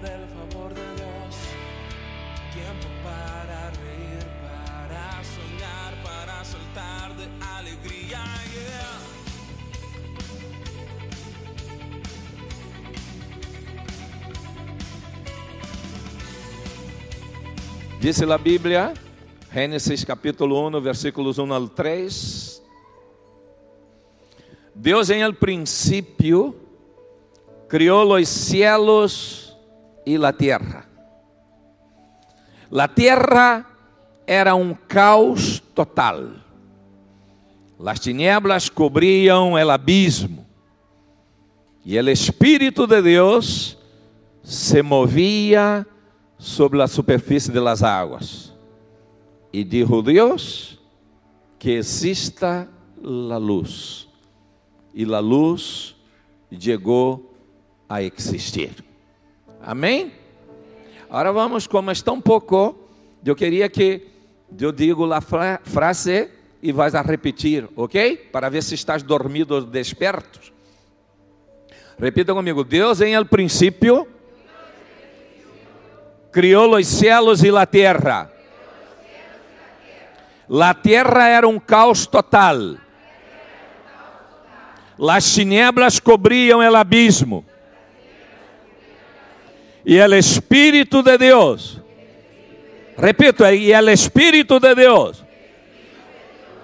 del favor de Dios. Tiempo para reír, para soñar, para saltar de alegría. Yeah. Dice la Biblia, Gênesis capítulo 1, versículos 1 al 3. Deus em el princípio criou los cielos e la tierra. La tierra era um caos total. Las tinieblas cobriam el abismo. E el Espírito de Deus se movia sobre a superfície de las águas. E dijo Deus que exista la luz. E la luz chegou a existir. Amém? Agora vamos, como está um pouco, eu queria que eu digo a fra frase e vais a repetir, ok? Para ver se estás dormido ou desperto. Repita comigo: Deus em el princípio criou os céus e a terra. La terra era um caos total. Las tinieblas cobriam el abismo. E el Espírito de Deus, repito, e el Espírito de Deus,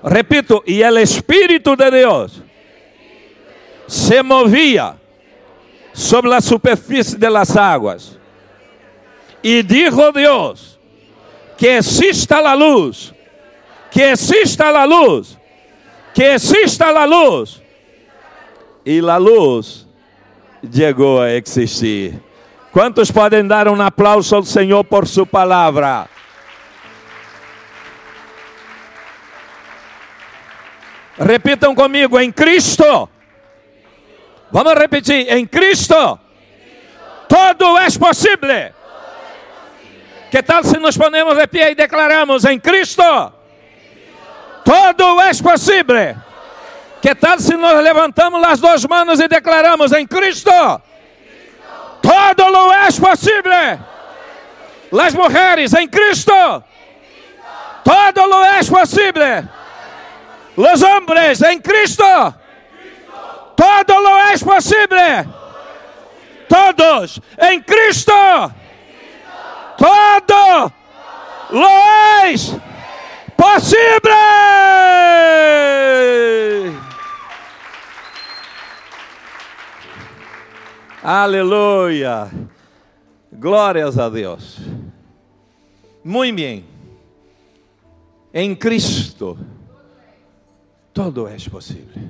repito, e el Espírito de Deus se movia sobre a superfície de las. E dijo Deus que exista a luz, que exista a luz, que exista a luz. E a luz chegou a existir. Quantos podem dar um aplauso ao Senhor por sua palavra? Repitam comigo, em Cristo. Vamos repetir, em Cristo. Todo é possível. Que tal se nos ponemos de pé e declaramos em Cristo? Todo é possível. Que tal se nos levantamos as duas mãos e declaramos em Cristo? Todo lo é possível. Las mulheres em Cristo. Todo lo é possível. Los hombres em Cristo. Todo lo é possível. Todos em Cristo. Todo lo é possível. Aleluia. Glórias a Deus. Muito bem. Em Cristo, todo é possível.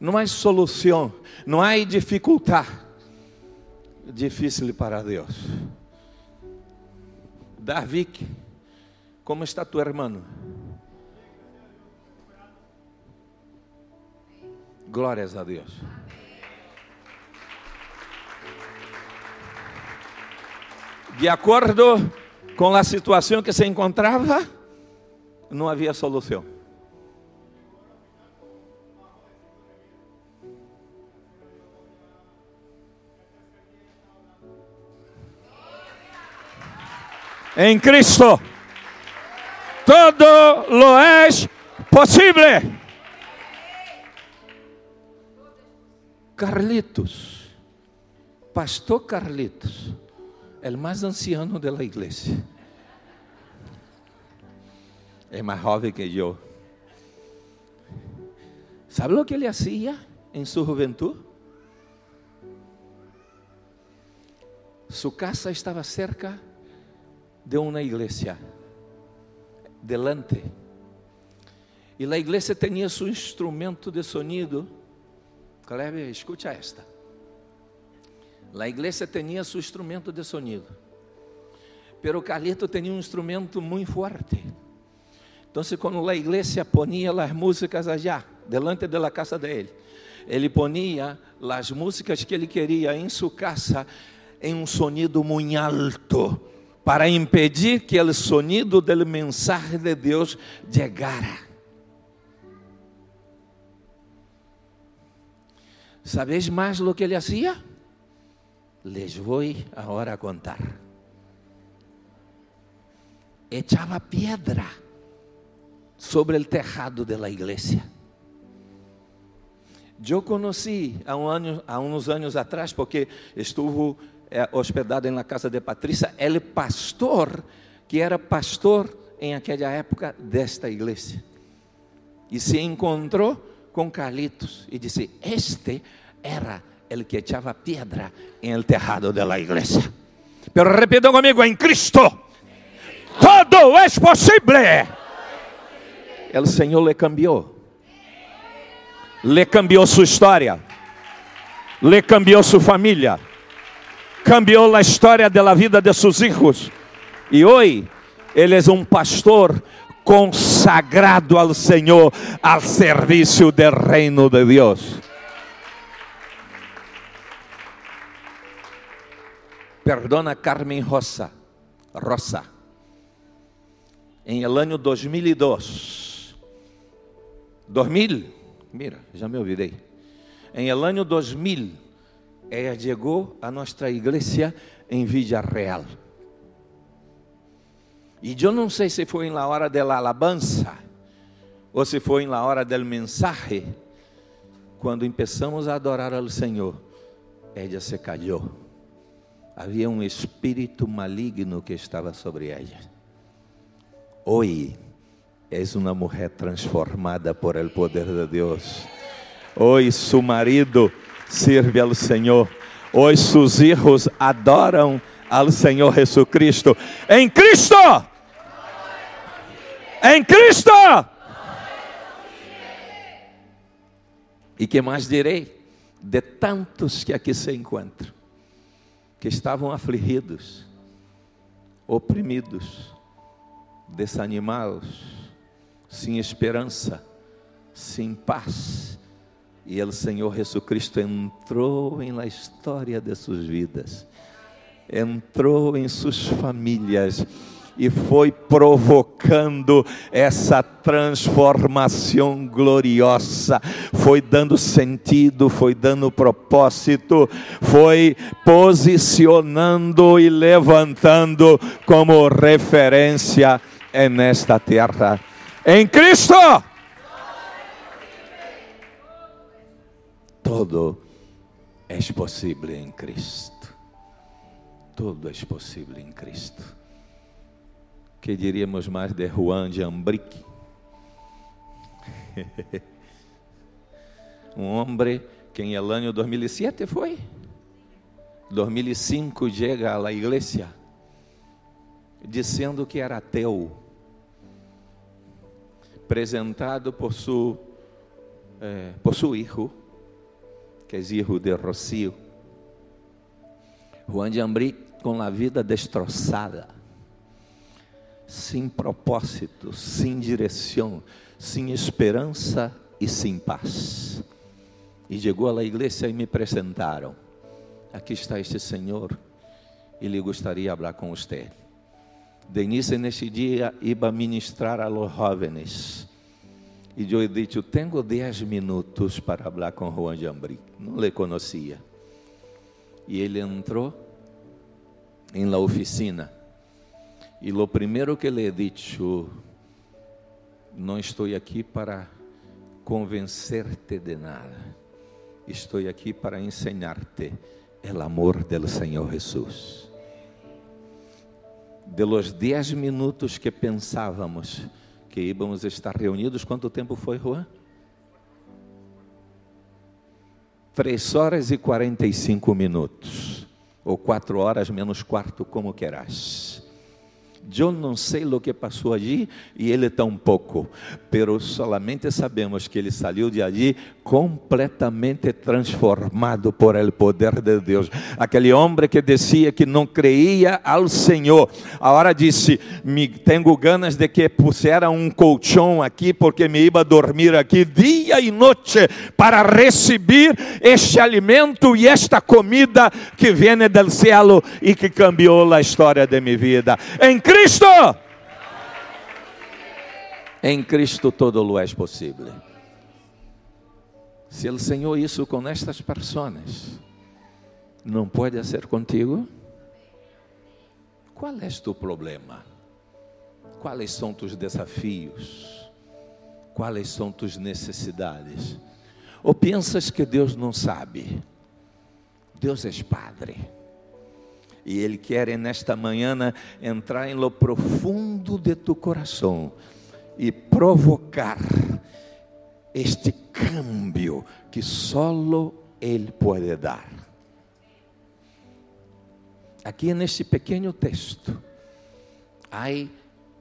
Não há solução, não há dificuldade difícil para Deus. Davi, como está tu irmão? Glórias a Deus. De acordo com a situação que se encontrava, não havia solução. Em Cristo, todo lo é possível. Carlitos, Pastor Carlitos, el mais anciano de la igreja. É mais jovem que eu. ¿Sabe o que ele hacía em sua juventude? Sua casa estava cerca de uma igreja, delante. E a igreja tinha seu instrumento de sonido. Kleber, escute esta. A igreja tinha seu instrumento de sonido. Pero Carlito tinha um instrumento muito forte. Então, quando a igreja ponia as músicas allá, delante da casa dele, ele ponia as músicas que ele queria em sua casa em um sonido muito alto, para impedir que o sonido da mensagem de Deus chegara. ¿Sabéis mais lo que ele hacía? Les voy ahora a contar. Echaba piedra sobre el tejado de la iglesia. Eu conheci há, uns anos atrás, porque estuve é, hospedado na casa de Patrícia, ele pastor, que era pastor em aquela época desta igreja. E se encontrou com Carlitos e disse: Este era o que echava piedra em el tejado da igreja. Pero repitam comigo: em Cristo, todo é possível. O Senhor le cambiou le cambiou sua história, le cambiou sua família, cambiou a história da vida de seus filhos. E hoje, ele é um pastor consagrado ao Senhor, ao serviço do reino de Deus. Perdona Carmen Rosa, Rosa. Em el ano 2002, 2000, Mira, já me olvidei. Em el ano 2000, ela chegou a nossa igreja em Real. E eu não sei se foi na hora da alabança ou se foi na hora do mensaje, quando começamos a adorar ao Senhor, ela se caiu. Havia um espírito maligno que estava sobre ela. Hoje, És uma mulher transformada por el poder de Deus. Hoje su marido sirve ao Senhor. Hoje seus filhos adoram ao Senhor Jesucristo. Em Cristo! Em Cristo! E que mais direi? De tantos que aqui se encontram, que estavam afligidos, oprimidos, desanimados, sem esperança, sem paz. E o Senhor Jesus Cristo entrou em la história de suas vidas, entrou em suas famílias e foi provocando essa transformação gloriosa, foi dando sentido, foi dando propósito, foi posicionando e levantando como referência nesta terra. Em Cristo. Todo é possível em Cristo. Tudo é possível em Cristo. Que diríamos mais de Juan de Ambrique? um homem que em el ano 2007 foi. 2005 chega à igreja dizendo que era ateu presentado por su, eh, por su hijo, que é hijo de Rocío. Juan de Ambrí com a vida destroçada, sem propósito, sem direção, sem esperança e sem paz. E chegou à igreja e me apresentaram. Aqui está este senhor, e lhe gostaria de falar com você. Denise nesse dia iba ministrar a los jóvenes. E eu disse, tenho 10 minutos para falar com Juan Jambri. Não le conhecia. E ele entrou em la oficina. E lo primeiro que lhe disse, não estou aqui para convencer-te de nada. Estou aqui para ensinar-te o amor do Senhor Jesus de los 10 minutos que pensávamos que íamos estar reunidos, quanto tempo foi, Juan? Três horas e 45 minutos, ou quatro horas menos quarto, como querás. Eu não sei o que passou allí e ele tampouco, pero solamente sabemos que ele saiu de allí completamente transformado por el poder de Deus. Aquele homem que dizia que não creia ao Senhor, agora disse: "Me tenho ganas de que pusiera um colchão aqui porque me iba a dormir aqui dia e noite para receber este alimento e esta comida que vem do céu e que cambiou a história de minha vida." Em Cristo. Em Cristo todo é possível. Se o Senhor isso com estas pessoas, não pode ser contigo? Qual é tu problema? Quais são tus desafios? Quais são tus necessidades? Ou pensas que Deus não sabe? Deus é Padre. E Ele quer nesta manhã entrar em lo profundo de tu coração e provocar este câmbio que solo Ele pode dar. Aqui neste pequeno texto, há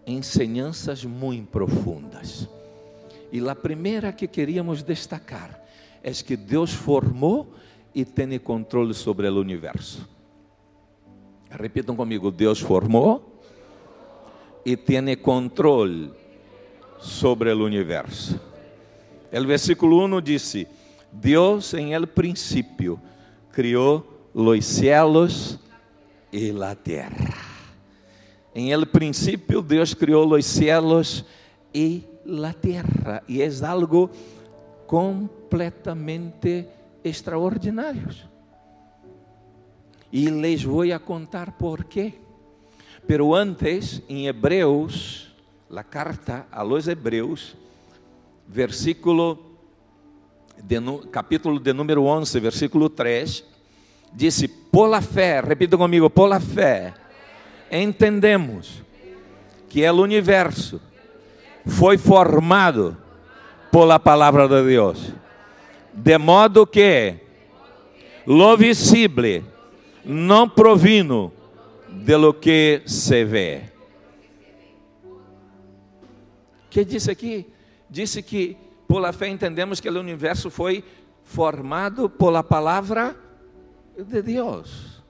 ensinanças muito profundas. E a primeira que queríamos destacar é que Deus formou e tem controle sobre o universo. Repitam comigo: Deus formou e tem controle sobre o universo. O versículo 1 disse: Deus em el princípio criou os céus e a terra. Em el princípio Deus criou os céus e a terra, e é algo completamente extraordinário. E les vou a contar por quê. Pero antes, em Hebreus, a carta a los Hebreus, versículo de, capítulo de número 11, versículo 3, disse: Por la fé, repita comigo, por la fé, entendemos que o universo foi formado por la palavra de Deus, de modo que lo visible não provino de lo que se vê. que disse aqui? Disse que por la fé entendemos que o universo foi formado por la palavra de Deus.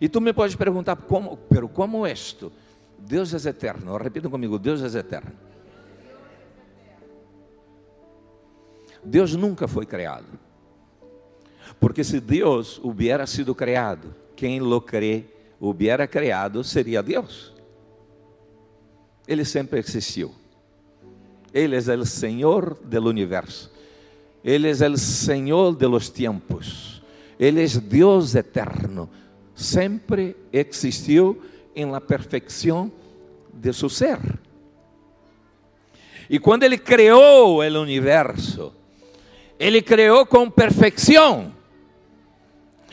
E tu me podes perguntar, como, pero como esto? Deus é eterno. Repita comigo, Deus é eterno. Deus nunca foi criado. Porque se Deus hubiera sido criado, quem lo crê hubiera criado seria Deus. Ele sempre existiu. Ele é o Senhor do universo. Ele é o Senhor de los tiempos. Ele é Deus eterno. Sempre existiu em la perfeição de seu ser. E quando ele criou o universo, ele criou com perfeição.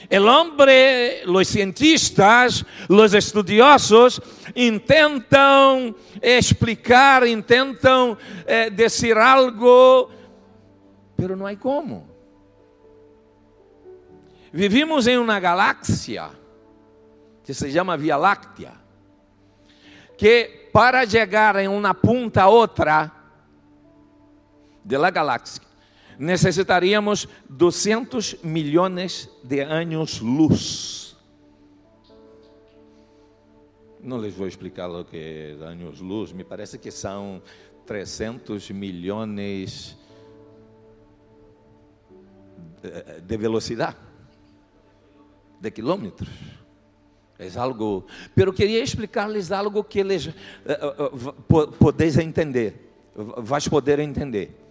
El hombre, los cientistas, los estudiosos intentam explicar, intentam eh, dizer algo, pero não há como. Vivimos em uma galáxia que se chama Via Láctea, que para chegar em uma ponta a outra de la galáxia necessitaríamos 200 milhões de anos luz. Não les vou explicar o que é anos luz, me parece que são 300 milhões de velocidade, de quilômetros. É algo, pero queria explicar-lhes algo que eles uh, uh, podeis entender, vais poder entender.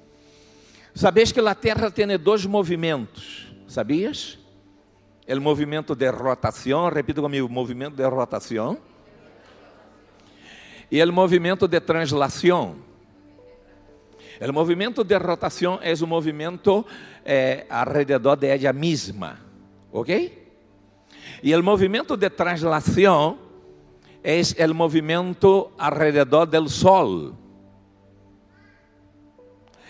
Sabias que a Terra tem dois movimentos, sabias? O movimento de rotação, repita comigo, movimento de rotação. E o movimento de translação. O movimento de rotação é o movimento eh, alrededor de ela mesma, ok? E o movimento de translação é o movimento alrededor do Sol.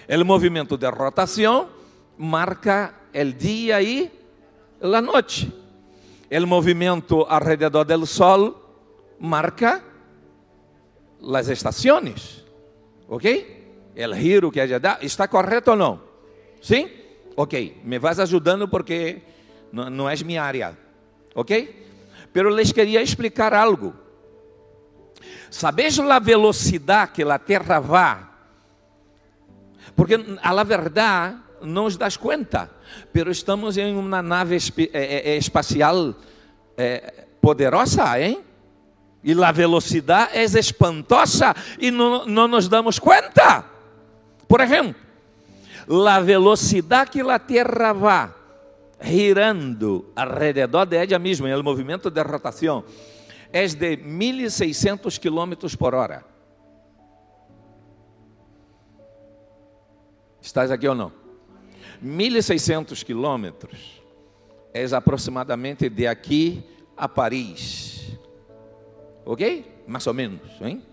O movimento de rotação marca o dia e a noite. O movimento alrededor do Sol marca as estações. ¿Ok? O giro que ella dá. ¿Está correto ou não? Sim? Ok. Me vas ajudando porque não, é minha área. Ok? Pero les queria explicar algo. Sabes a velocidade que a Terra vai porque a la verdade não nos das conta, pero estamos em uma nave espacial poderosa, hein? E a velocidade é espantosa e não, nos damos conta. Por exemplo, a velocidade que a Terra vai girando alrededor de ella misma, el movimiento de rotación, es de 1600 kilómetros por hora. Estás aqui ou não? 1600 quilômetros é aproximadamente de aqui a Paris. Ok? Mais ou menos, hein?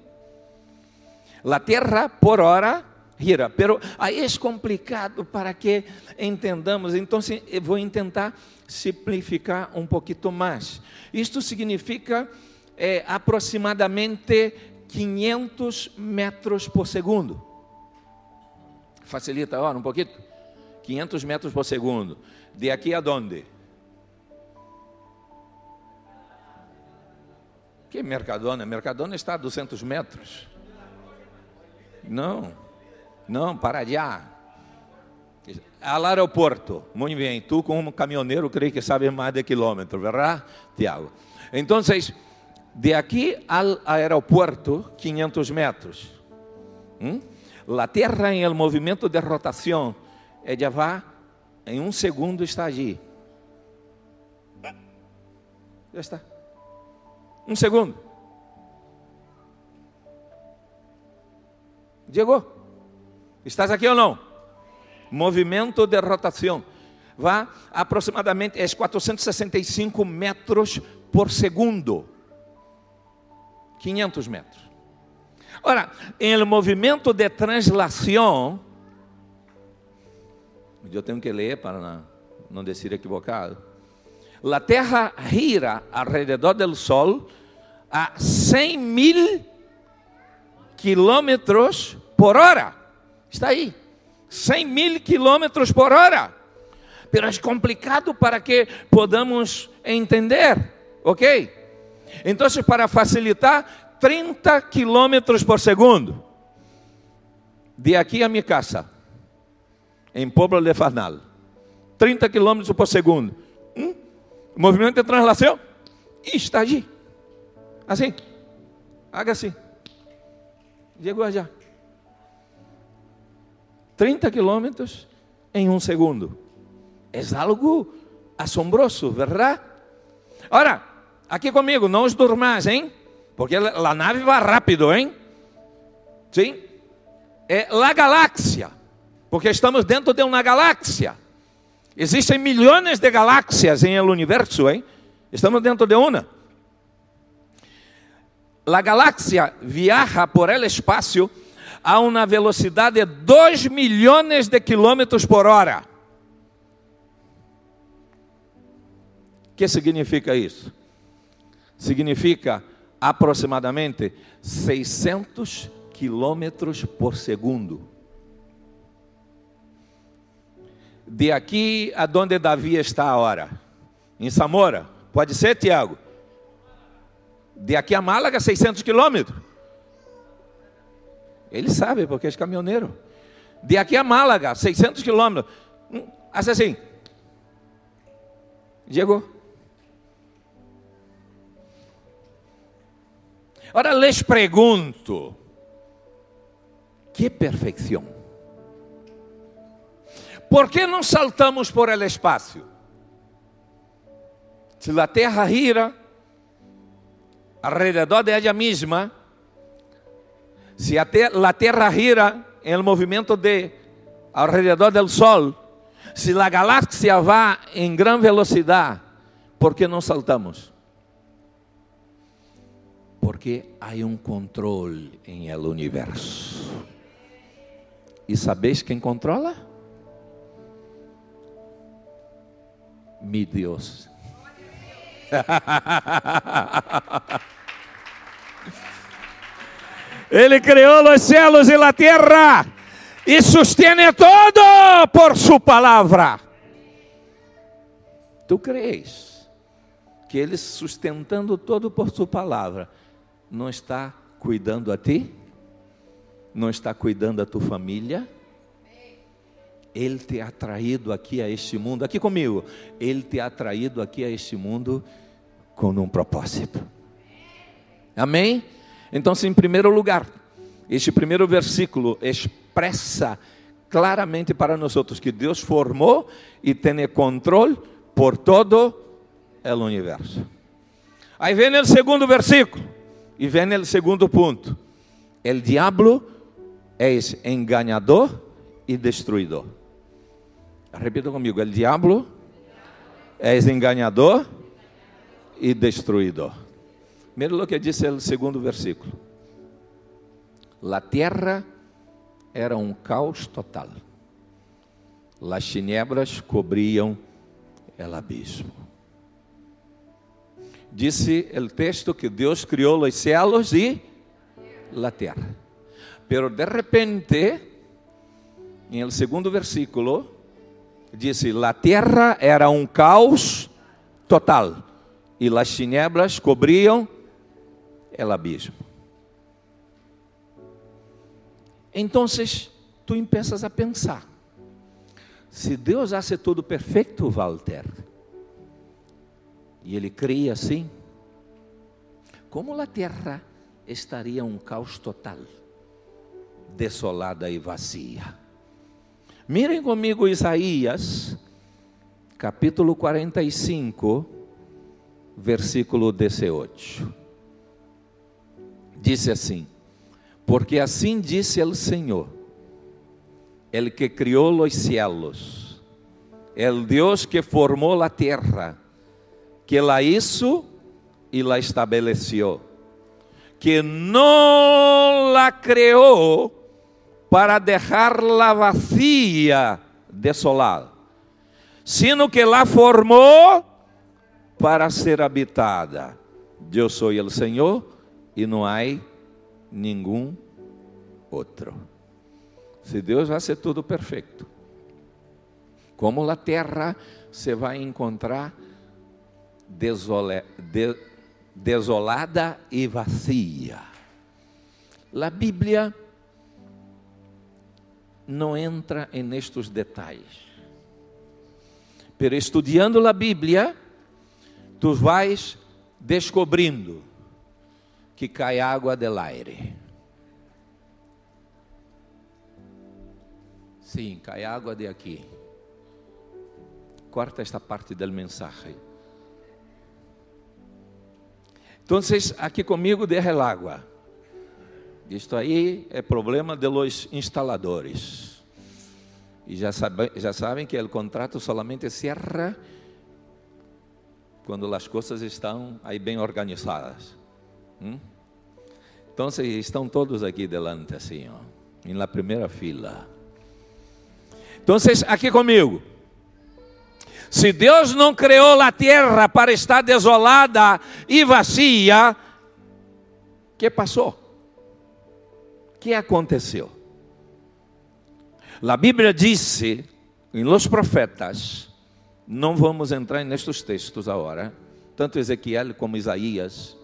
La Terra por hora gira, pero aí é complicado para que entendamos. Então, eu vou tentar simplificar um pouquinho mais. Isto significa é, aproximadamente 500 metros por segundo. Facilita agora um pouquinho? 500 metros por segundo. De aqui a onde? Que Mercadona? Mercadona está a 200 metros. Não, não, para allá. Al aeroporto. Muito bem, tu como caminhoneiro creio que sabe mais de quilômetro, verdade, Tiago? Então, de aqui ao aeroporto, 500 metros. Hum? La Terra em el movimento de rotação, ella va em um segundo está allí. Já está. Um segundo. Chegou. Estás aqui ou não? Movimento de rotação. Vá aproximadamente é 465 metros por segundo. 500 metros. Ora, em movimento de translação, eu tenho que ler para não, dizer equivocado. La Terra gira alrededor do Sol a 100 mil quilômetros por hora. Está aí. 100 mil quilômetros por hora. Pero é complicado para que podamos entender, ok? Então, para facilitar, 30 quilômetros por segundo. De aqui a minha casa, em Pueblo de Farnal. 30 quilômetros por segundo. Hum? Movimento de translação. Está ali. Assim. Haga assim. Chegou já. 30 quilômetros em um segundo. É algo assombroso, verdade? Ora, aqui comigo, não os durmais, hein? Porque a nave vai rápido, hein? Sim? É a galáxia. Porque estamos dentro de uma galáxia. Existem milhões de galáxias em el universo, hein? Estamos dentro de uma. A galáxia viaja por el espaço a uma velocidade de 2 milhões de quilômetros por hora. O que significa isso? Significa aproximadamente 600 quilômetros por segundo. De aqui a onde Davi está agora, em Samora, pode ser, Tiago? De aqui a Málaga, 600 quilômetros. Ele sabe, porque é caminhoneiro. De aqui a Málaga, 600 quilômetros. Hum, assim. Chegou. Ahora les pregunto, ¿qué perfección? ¿Por qué no saltamos por el espacio? Si la Tierra gira alrededor de ella misma, si la Tierra gira en el movimiento de alrededor del Sol, si la galaxia va en gran velocidad, ¿por qué no saltamos? Porque há um controle em el universo. E sabeis quem controla? Mi Deus. Ele criou os céus e a terra e sustene todo por sua palavra. Tu crees que ele sustentando todo por sua palavra não está cuidando a ti? Não está cuidando da tua família? Ele te ha traído aqui a este mundo, aqui comigo, Ele te ha traído aqui a este mundo com um propósito. Amém? Então, em primeiro lugar, este primeiro versículo expressa claramente para nós que Deus formou e tem controle por todo o universo. Aí vem o segundo versículo e vem o segundo ponto. O diabo é enganador e destruidor. Repita comigo: o diabo é enganador e destruidor. Mira o que diz o segundo versículo. La terra era um caos total. Las tinieblas cobriam o abismo. Disse o texto que Deus criou os céus e a terra. Pero de repente, em el segundo versículo, disse: La terra era um caos total e las tinieblas cobriam el abismo. Então, tu empiezas a pensar: se Deus hace tudo perfeito, Walter, e Ele cria assim, como a terra estaria um caos total, desolada e vazia? Mirem comigo Isaías, capítulo 45, versículo 18. Disse assim: Porque assim disse o Senhor, el que criou os cielos, el Deus que formou a terra, que la hizo e la estabeleció, que não la criou para dejarla vacía, desolada, sino que la formou para ser habitada. Eu sou o Senhor e não há nenhum outro. Se Deus vai ser tudo perfeito, como a terra você vai encontrar desole, de, desolada e vazia. A Bíblia não entra nestes detalhes. Pero estudando a Bíblia, tu vais descobrindo que cai água del aire. Sim, cai água de aqui. Corta esta parte do mensagem. Então, aqui comigo derra el água. Isto aí é problema de los instaladores. E já, sabe, já sabem que o contrato solamente cierra quando as coisas estão aí bem organizadas. Hum? Então estão todos aqui delante assim, ó, la primeira fila. Então, aqui comigo. Se Deus não criou a terra para estar desolada e vazia, que passou? que aconteceu? A Bíblia disse em Los Profetas não vamos entrar nestes textos agora, tanto Ezequiel como Isaías,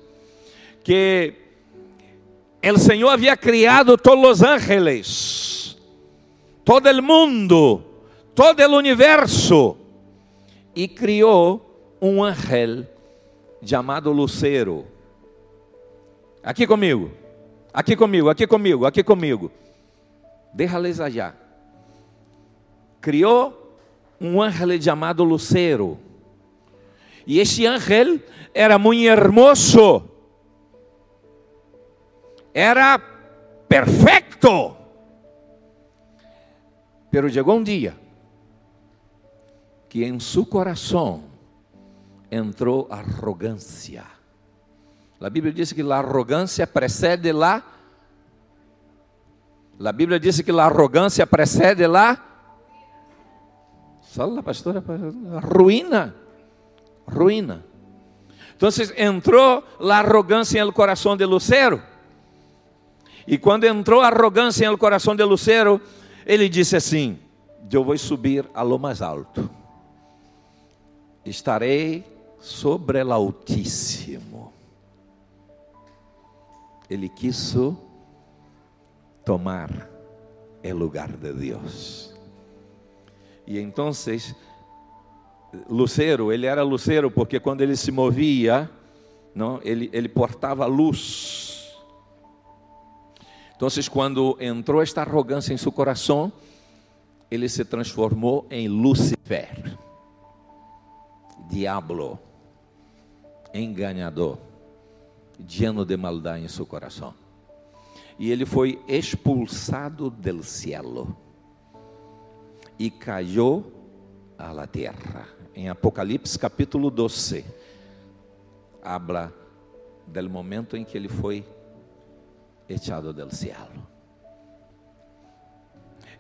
que o Senhor havia criado todos os ángeles, todo o mundo, todo o universo, e criou um ángel chamado Lucero. Aqui comigo, aqui comigo, aqui comigo, aqui comigo. Déjales allá. Criou um ángel chamado Lucero. E este ángel era muito hermoso. Era perfeito. Pero chegou um dia que em seu coração entrou arrogância. A Bíblia diz que a arrogância precede lá. A Bíblia diz que a arrogância precede lá Fala, pastora, ruína, ruína. Então entrou a arrogância no coração de Lucero. E quando entrou a arrogância no coração de Lucero, ele disse assim: Eu vou subir a lo mais alto, estarei sobre o Altíssimo. Ele quis tomar o lugar de Deus. E então, Lucero, ele era Lucero porque quando ele se movia, não, ele, ele portava luz. Então, quando entrou esta arrogância em seu coração, ele se transformou em Lucifer, diabo, enganador, lleno de maldade em seu coração. E ele foi expulsado del cielo e caiu à la terra. Em Apocalipse capítulo 12, habla del momento em que ele foi echado del cielo.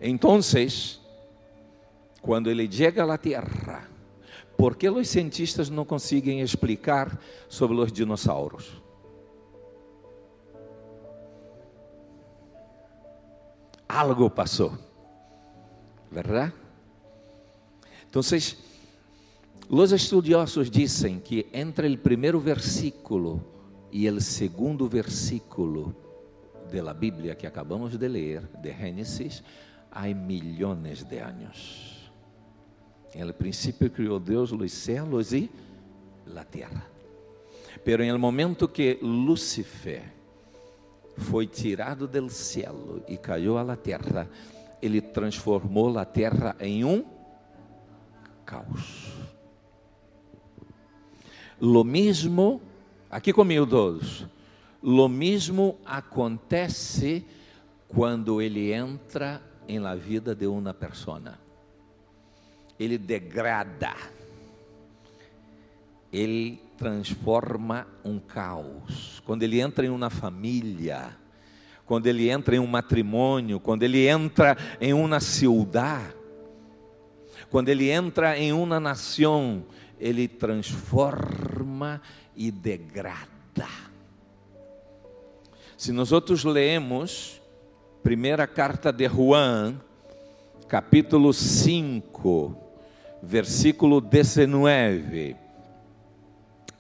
Entonces, quando ele chega à Terra, por que os cientistas não conseguem explicar sobre os dinossauros? Algo passou, verdade? Então, os estudiosos dizem que entre o primeiro versículo e o segundo versículo da Bíblia que acabamos de ler, de Gênesis, há milhões de anos. No princípio criou Deus os céus e a terra. Pero em el momento que Lúcifer foi tirado del cielo e caiu à terra, ele transformou a terra em um caos. Lo mesmo, aqui comigo todos, lo mesmo acontece quando ele entra em la vida de uma persona. Ele degrada, ele transforma um caos. Quando ele entra em uma família, quando ele entra em um matrimônio, quando ele entra em uma ciudad, quando ele entra em uma nação, ele transforma e degrada. Se nós outros leemos primeira carta de Juan, capítulo 5, versículo 19,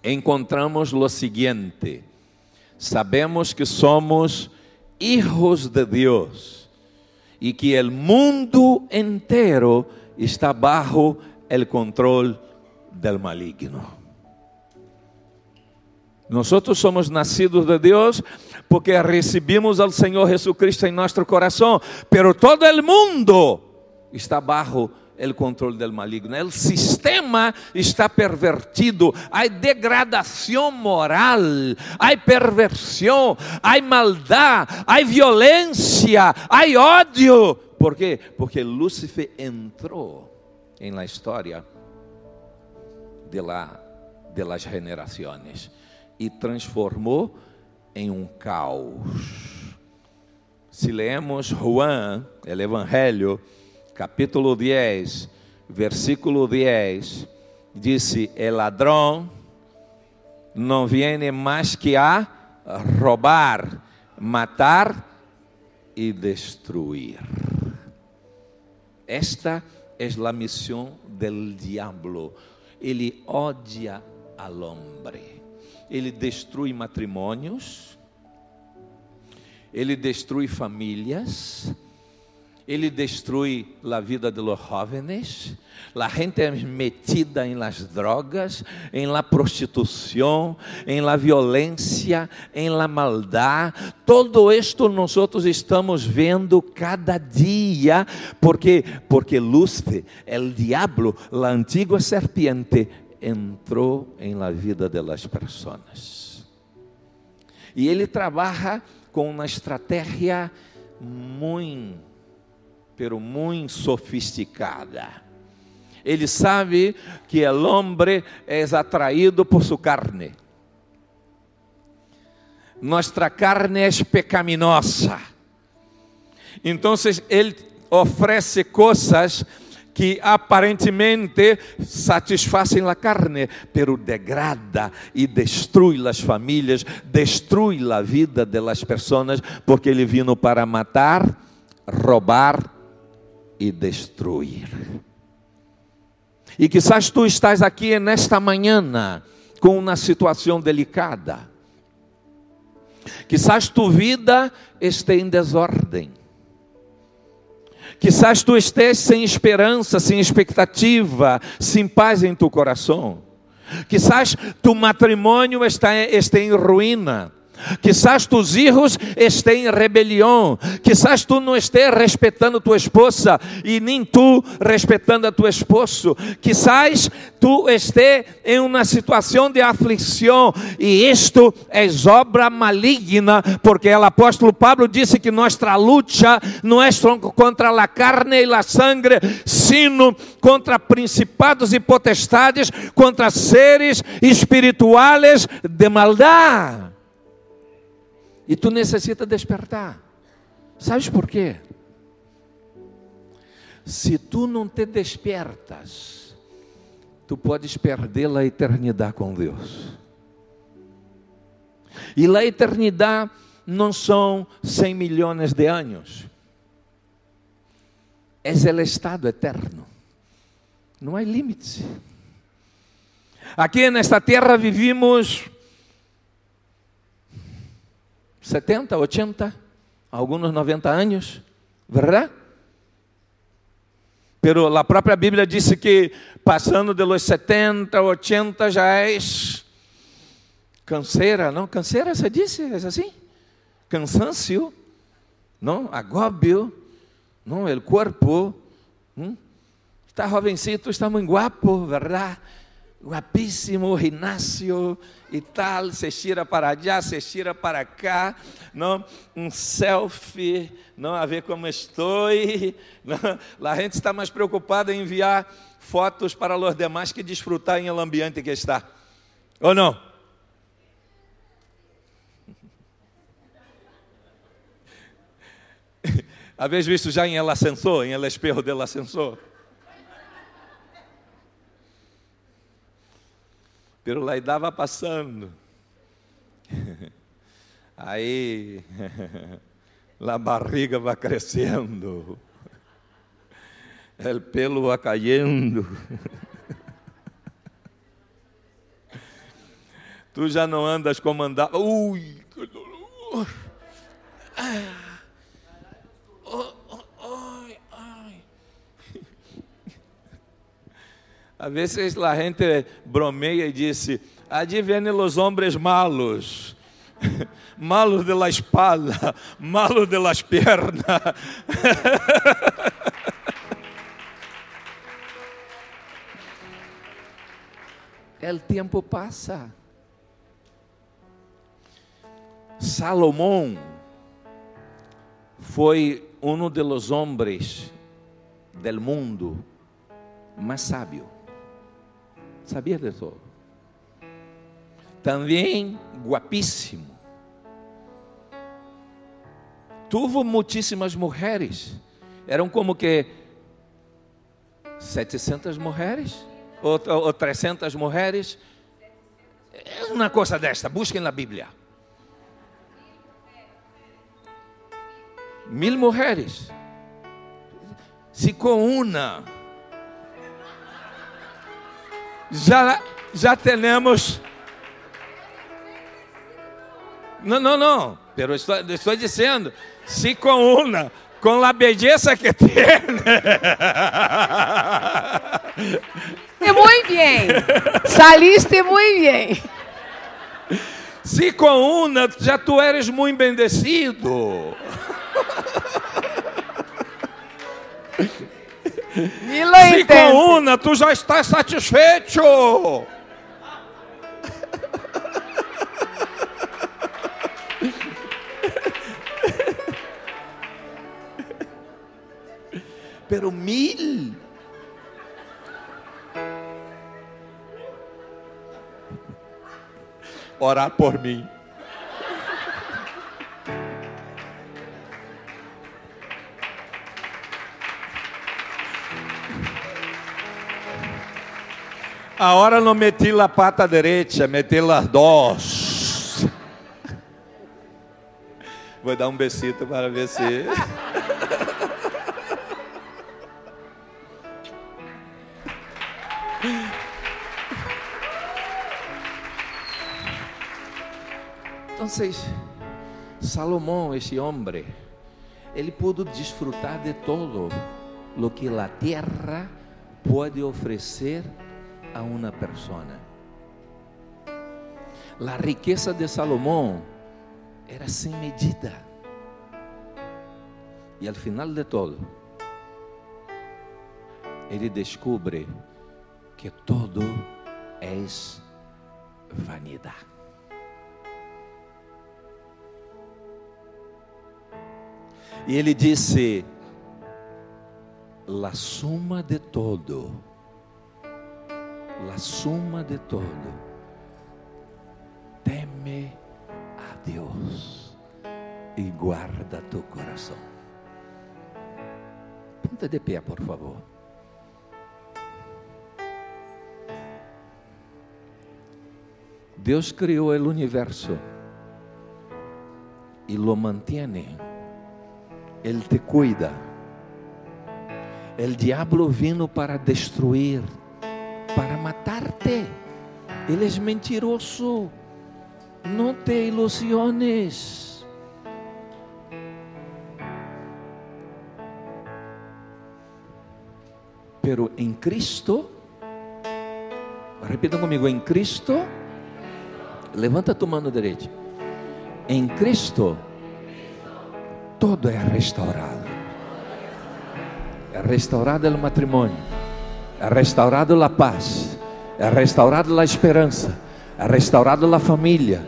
encontramos o seguinte: Sabemos que somos hijos de Deus e que o mundo inteiro está bajo el control del maligno. Nosotros somos nacidos de Deus porque recebimos ao Senhor Jesucristo em nosso coração, pero todo el mundo está bajo el control del maligno. El sistema está pervertido, hay degradación moral, hay perversión, hay maldad, hay violencia, hay odio. ¿Por quê? Porque Lúcifer entrou em la história de, la, de las generaciones e transformou em um caos. Se lemos Juan, o Evangelho, capítulo 10, versículo 10, disse: El ladrão não viene mais que a roubar, matar e destruir. Esta é a missão del diabo. Ele odia al hombre ele destrui matrimônios, ele destrui famílias, ele destrui a vida de los jóvenes, a gente é metida em las drogas, em la prostituição, em la violência, em la maldade. Todo isto nós estamos vendo cada dia, porque porque Lúcifer, el diablo, a antiga serpiente, entrou em la vida de las personas. E ele trabalha com uma estratégia muito, pero muito sofisticada. Ele sabe que o homem é atraído por sua carne. Nossa carne é pecaminosa. Então, ele oferece coisas que aparentemente satisfazem a carne, pero degrada e destrui as famílias, destrui a vida das pessoas, porque ele vino para matar, roubar e destruir. E quizás tu estás aqui nesta manhã com uma situação delicada. Quizás tu vida esteja em desordem. Quizás tu estés sem esperança, sem expectativa, sem paz em tu coração. Quizás tu matrimônio está em ruína. Quizás tus hijos estén em rebelião. Quizás tu não estés respeitando tua esposa e nem tu respeitando a tu esposo. Quizás tu estés em uma situação de aflição e isto é obra maligna, porque o apóstolo Pablo disse que nossa luta não é contra a carne e a sangre, sino contra principados e potestades, contra seres espirituais de maldade. E tu necessita despertar. Sabes por quê? Se tu não te despertas, tu podes perder a eternidade com Deus. E a eternidade não são 100 milhões de anos. É o estado eterno. Não há limites. Aqui nesta terra vivimos 70, 80, alguns 90 anos, verdade? Pero a própria Bíblia disse que passando de los 70, 80 já és canseira, não? Canseira, você disse? É assim? Cansancio, não? Agóbio, não? O corpo, hum? está jovencito, está muito guapo, verdade? Guapíssimo, Rinácio e tal, se estira para allá, se estira para cá, não? um selfie, não a ver como estou. Não? A gente está mais preocupada em enviar fotos para os demais que desfrutar em el ambiente que está. Ou não? Havia visto já em el ascensor, em el espejo del ascensor? Pero lá estava passando. Aí, a barriga vai crescendo, o pelo vai caindo. Tu já não andas comandado. Ui, que dolor. Ah. A vezes a gente bromeia e disse: Allí vienen los hombres malos, malos de la espalda, malos de las piernas. El tempo passa. Salomão foi um dos homens del mundo mais sábio. Sabia disso? Também guapíssimo. Tuvo muitíssimas mulheres. Eram como que 700 mulheres? Ou, ou 300 mulheres? É uma coisa desta, busquem na Bíblia. Mil mulheres. Se com uma já, já temos. Não, não, não. Pero estou, estou dizendo, se com uma, com a beleza que tem. Muito bem. Saliste muito bem. Se com uma já tu eres muito bendecido. Se com una tu já estás satisfeito. Pero mil. Orar por mim. Ahora não meti a pata direita, meti las dos. Vou dar um besito para ver se. Então, Salomão, esse homem, ele pôde desfrutar de todo o que a terra pode oferecer a uma persona. A riqueza de Salomão era sem medida. E ao final de todo, ele descobre que todo é vanidade. E ele disse: La suma de todo, la suma de todo, teme a Deus e guarda tu coração. Ponta de pé, por favor. Deus criou o universo e lo mantiene. Ele te cuida. El diabo vino para destruir, matarte. Ele é mentiroso. Não te ilusiones. Pero em Cristo, repitam comigo, em Cristo, levanta tu mano direita. Em Cristo, todo é restaurado. Restaurado o matrimônio, é restaurado a paz, é restaurado a esperança, é restaurado a família,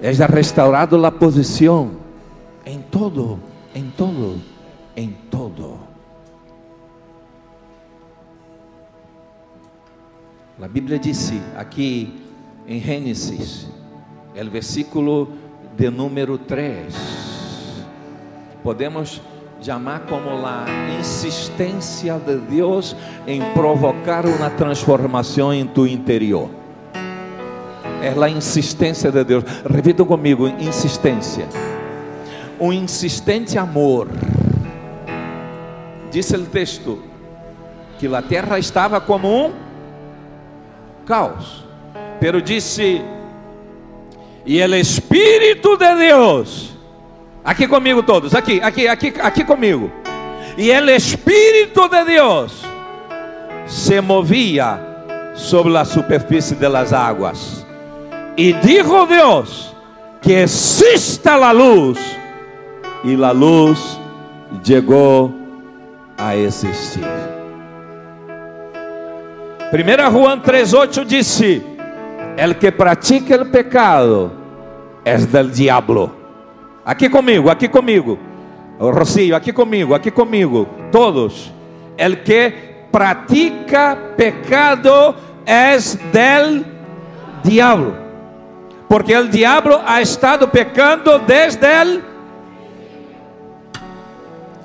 é restaurado a posição. Em todo, em todo, em todo. A Bíblia disse aqui em Gênesis, o versículo de número 3. Podemos chamar como a insistência de Deus em provocar uma transformação em tu interior. É a insistência de Deus. Repita comigo: insistência. Um insistente amor. Diz o texto que a terra estava como um caos. Pero disse: E o Espírito de Deus, aqui comigo todos, aqui, aqui, aqui, aqui comigo. E o Espírito de Deus se movia sobre a superfície das águas. E dijo Deus que exista a luz, e a luz chegou a existir. 1 Juan 3:8 disse: El que pratica el pecado es del diablo. Aqui comigo, aqui comigo. Rocio, aqui comigo, aqui comigo. Todos. El que pratica pecado es del diablo. Porque el diablo ha estado pecando desde el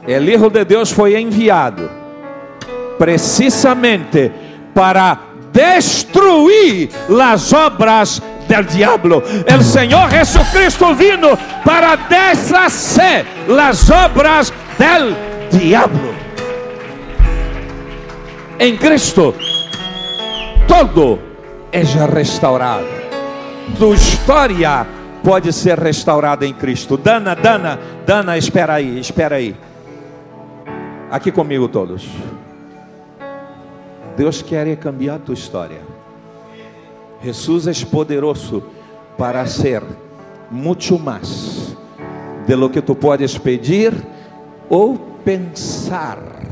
El Hijo de Deus foi enviado precisamente para destruir as obras del diablo. El Senhor Jesucristo vino para deshacer as obras del diablo. Em Cristo, todo é restaurado. Tu história pode ser restaurada em Cristo. Dana, Dana, Dana, espera aí, espera aí. Aqui comigo todos. Deus quer cambiar a tua história. Jesus é poderoso para ser muito mais de lo que tu podes pedir ou pensar.